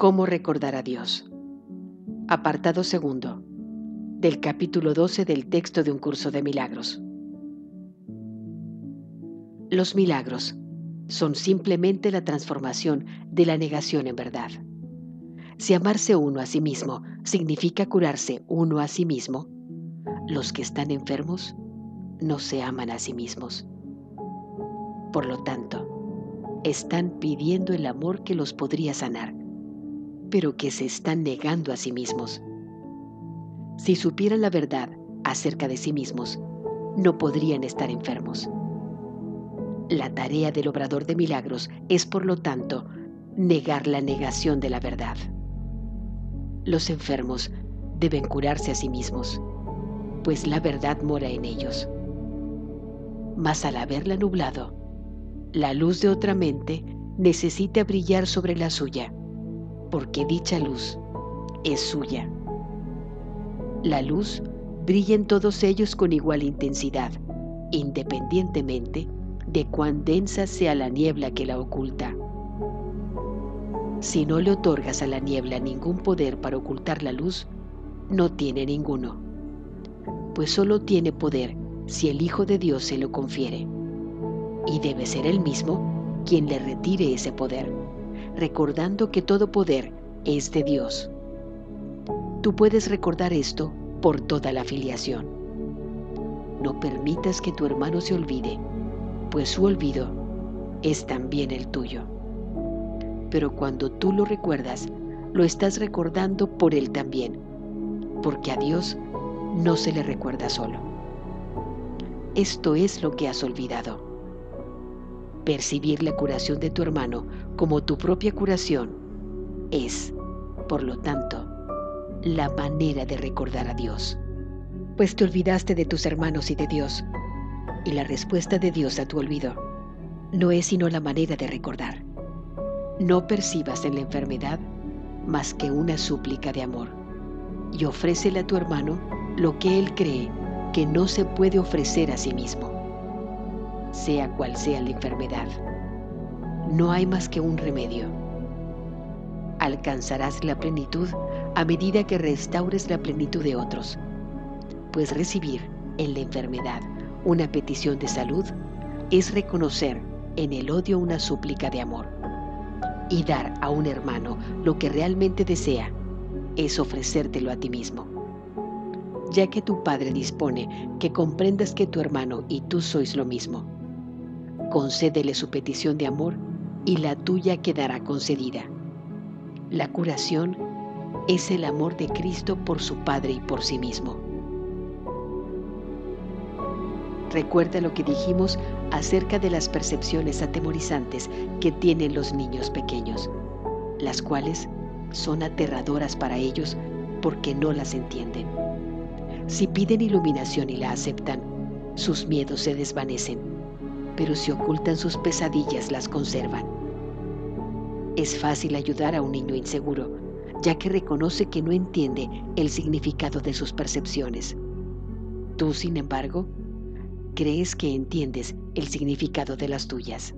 ¿Cómo recordar a Dios? Apartado segundo del capítulo 12 del texto de un curso de milagros. Los milagros son simplemente la transformación de la negación en verdad. Si amarse uno a sí mismo significa curarse uno a sí mismo, los que están enfermos no se aman a sí mismos. Por lo tanto, están pidiendo el amor que los podría sanar, pero que se están negando a sí mismos. Si supieran la verdad acerca de sí mismos, no podrían estar enfermos. La tarea del obrador de milagros es, por lo tanto, negar la negación de la verdad. Los enfermos deben curarse a sí mismos, pues la verdad mora en ellos. Mas al haberla nublado, la luz de otra mente necesita brillar sobre la suya, porque dicha luz es suya. La luz brilla en todos ellos con igual intensidad, independientemente de cuán densa sea la niebla que la oculta. Si no le otorgas a la niebla ningún poder para ocultar la luz, no tiene ninguno, pues solo tiene poder si el Hijo de Dios se lo confiere y debe ser él mismo quien le retire ese poder, recordando que todo poder es de Dios. Tú puedes recordar esto por toda la filiación. No permitas que tu hermano se olvide, pues su olvido es también el tuyo. Pero cuando tú lo recuerdas, lo estás recordando por él también, porque a Dios no se le recuerda solo. Esto es lo que has olvidado Percibir la curación de tu hermano como tu propia curación es, por lo tanto, la manera de recordar a Dios. Pues te olvidaste de tus hermanos y de Dios, y la respuesta de Dios a tu olvido no es sino la manera de recordar. No percibas en la enfermedad más que una súplica de amor, y ofrécele a tu hermano lo que él cree que no se puede ofrecer a sí mismo sea cual sea la enfermedad. No hay más que un remedio. Alcanzarás la plenitud a medida que restaures la plenitud de otros, pues recibir en la enfermedad una petición de salud es reconocer en el odio una súplica de amor. Y dar a un hermano lo que realmente desea es ofrecértelo a ti mismo. Ya que tu Padre dispone que comprendas que tu hermano y tú sois lo mismo concédele su petición de amor y la tuya quedará concedida. La curación es el amor de Cristo por su Padre y por sí mismo. Recuerda lo que dijimos acerca de las percepciones atemorizantes que tienen los niños pequeños, las cuales son aterradoras para ellos porque no las entienden. Si piden iluminación y la aceptan, sus miedos se desvanecen pero si ocultan sus pesadillas las conservan. Es fácil ayudar a un niño inseguro, ya que reconoce que no entiende el significado de sus percepciones. Tú, sin embargo, crees que entiendes el significado de las tuyas.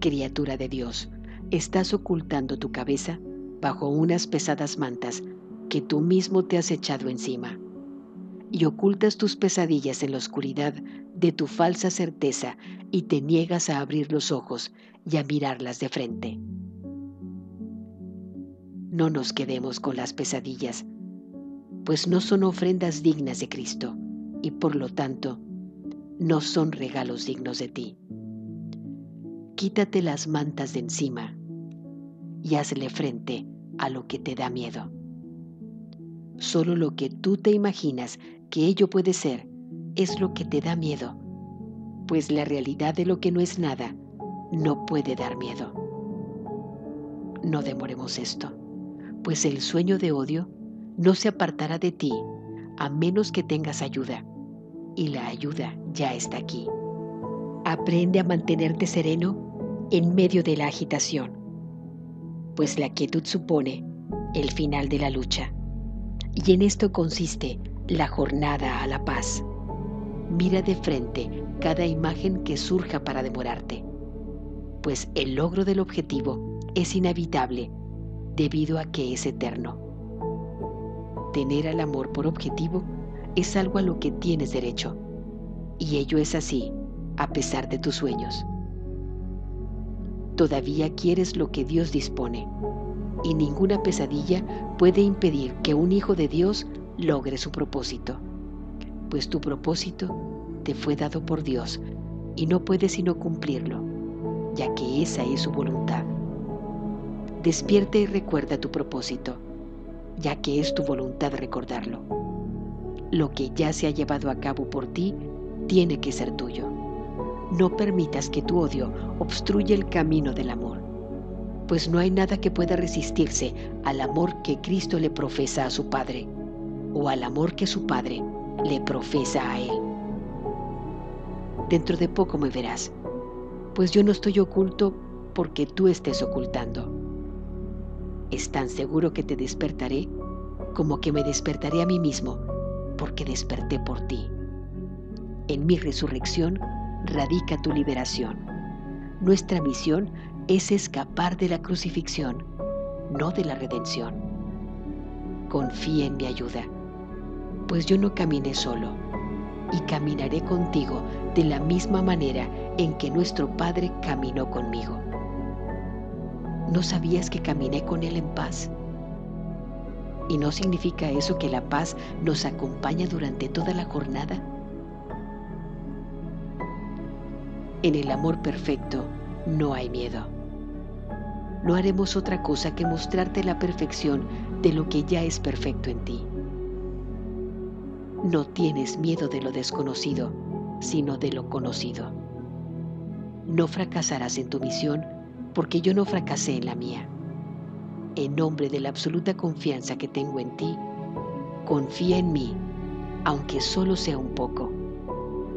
Criatura de Dios, estás ocultando tu cabeza bajo unas pesadas mantas que tú mismo te has echado encima y ocultas tus pesadillas en la oscuridad de tu falsa certeza y te niegas a abrir los ojos y a mirarlas de frente. No nos quedemos con las pesadillas, pues no son ofrendas dignas de Cristo y por lo tanto no son regalos dignos de ti. Quítate las mantas de encima y hazle frente a lo que te da miedo. Solo lo que tú te imaginas que ello puede ser es lo que te da miedo, pues la realidad de lo que no es nada no puede dar miedo. No demoremos esto, pues el sueño de odio no se apartará de ti a menos que tengas ayuda, y la ayuda ya está aquí. Aprende a mantenerte sereno en medio de la agitación, pues la quietud supone el final de la lucha, y en esto consiste la jornada a la paz. Mira de frente cada imagen que surja para demorarte, pues el logro del objetivo es inevitable debido a que es eterno. Tener al amor por objetivo es algo a lo que tienes derecho, y ello es así a pesar de tus sueños. Todavía quieres lo que Dios dispone, y ninguna pesadilla puede impedir que un hijo de Dios logre su propósito, pues tu propósito te fue dado por Dios y no puedes sino cumplirlo, ya que esa es su voluntad. Despierta y recuerda tu propósito, ya que es tu voluntad recordarlo. Lo que ya se ha llevado a cabo por ti tiene que ser tuyo. No permitas que tu odio obstruya el camino del amor, pues no hay nada que pueda resistirse al amor que Cristo le profesa a su Padre o al amor que su Padre le profesa a Él. Dentro de poco me verás, pues yo no estoy oculto porque tú estés ocultando. Es tan seguro que te despertaré como que me despertaré a mí mismo, porque desperté por ti. En mi resurrección radica tu liberación. Nuestra misión es escapar de la crucifixión, no de la redención. Confía en mi ayuda pues yo no caminé solo, y caminaré contigo de la misma manera en que nuestro Padre caminó conmigo. ¿No sabías que caminé con Él en paz? ¿Y no significa eso que la paz nos acompaña durante toda la jornada? En el amor perfecto no hay miedo. No haremos otra cosa que mostrarte la perfección de lo que ya es perfecto en ti. No tienes miedo de lo desconocido, sino de lo conocido. No fracasarás en tu misión porque yo no fracasé en la mía. En nombre de la absoluta confianza que tengo en ti, confía en mí, aunque solo sea un poco,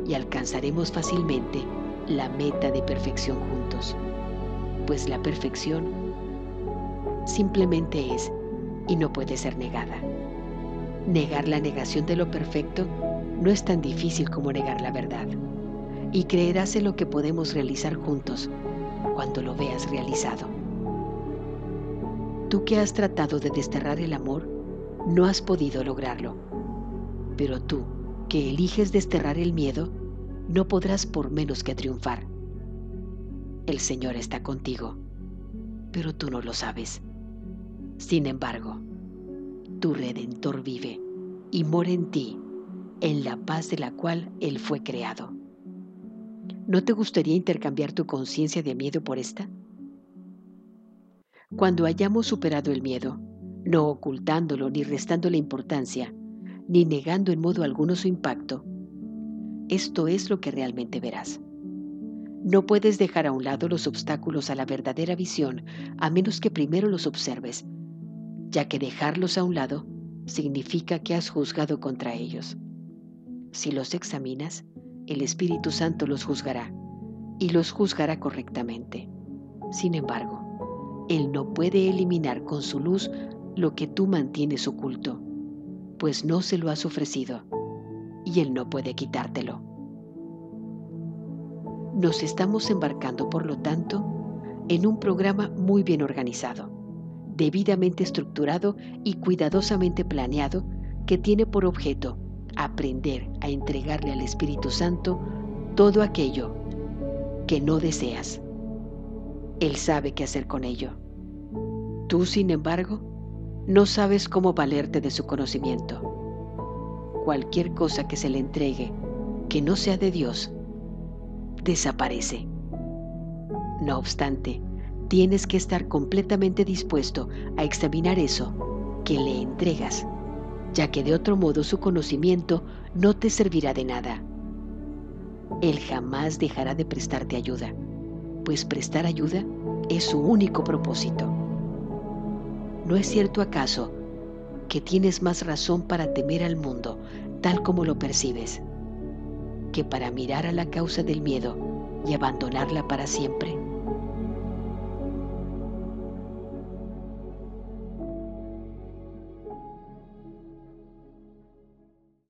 y alcanzaremos fácilmente la meta de perfección juntos, pues la perfección simplemente es y no puede ser negada. Negar la negación de lo perfecto no es tan difícil como negar la verdad. Y creerás en lo que podemos realizar juntos cuando lo veas realizado. Tú que has tratado de desterrar el amor, no has podido lograrlo. Pero tú que eliges desterrar el miedo, no podrás por menos que triunfar. El Señor está contigo, pero tú no lo sabes. Sin embargo, tu Redentor vive y mora en ti, en la paz de la cual Él fue creado. ¿No te gustaría intercambiar tu conciencia de miedo por esta? Cuando hayamos superado el miedo, no ocultándolo ni restándole importancia, ni negando en modo alguno su impacto, esto es lo que realmente verás. No puedes dejar a un lado los obstáculos a la verdadera visión a menos que primero los observes ya que dejarlos a un lado significa que has juzgado contra ellos. Si los examinas, el Espíritu Santo los juzgará y los juzgará correctamente. Sin embargo, Él no puede eliminar con su luz lo que tú mantienes oculto, pues no se lo has ofrecido y Él no puede quitártelo. Nos estamos embarcando, por lo tanto, en un programa muy bien organizado debidamente estructurado y cuidadosamente planeado que tiene por objeto aprender a entregarle al Espíritu Santo todo aquello que no deseas. Él sabe qué hacer con ello. Tú, sin embargo, no sabes cómo valerte de su conocimiento. Cualquier cosa que se le entregue que no sea de Dios, desaparece. No obstante, tienes que estar completamente dispuesto a examinar eso que le entregas, ya que de otro modo su conocimiento no te servirá de nada. Él jamás dejará de prestarte ayuda, pues prestar ayuda es su único propósito. ¿No es cierto acaso que tienes más razón para temer al mundo tal como lo percibes, que para mirar a la causa del miedo y abandonarla para siempre?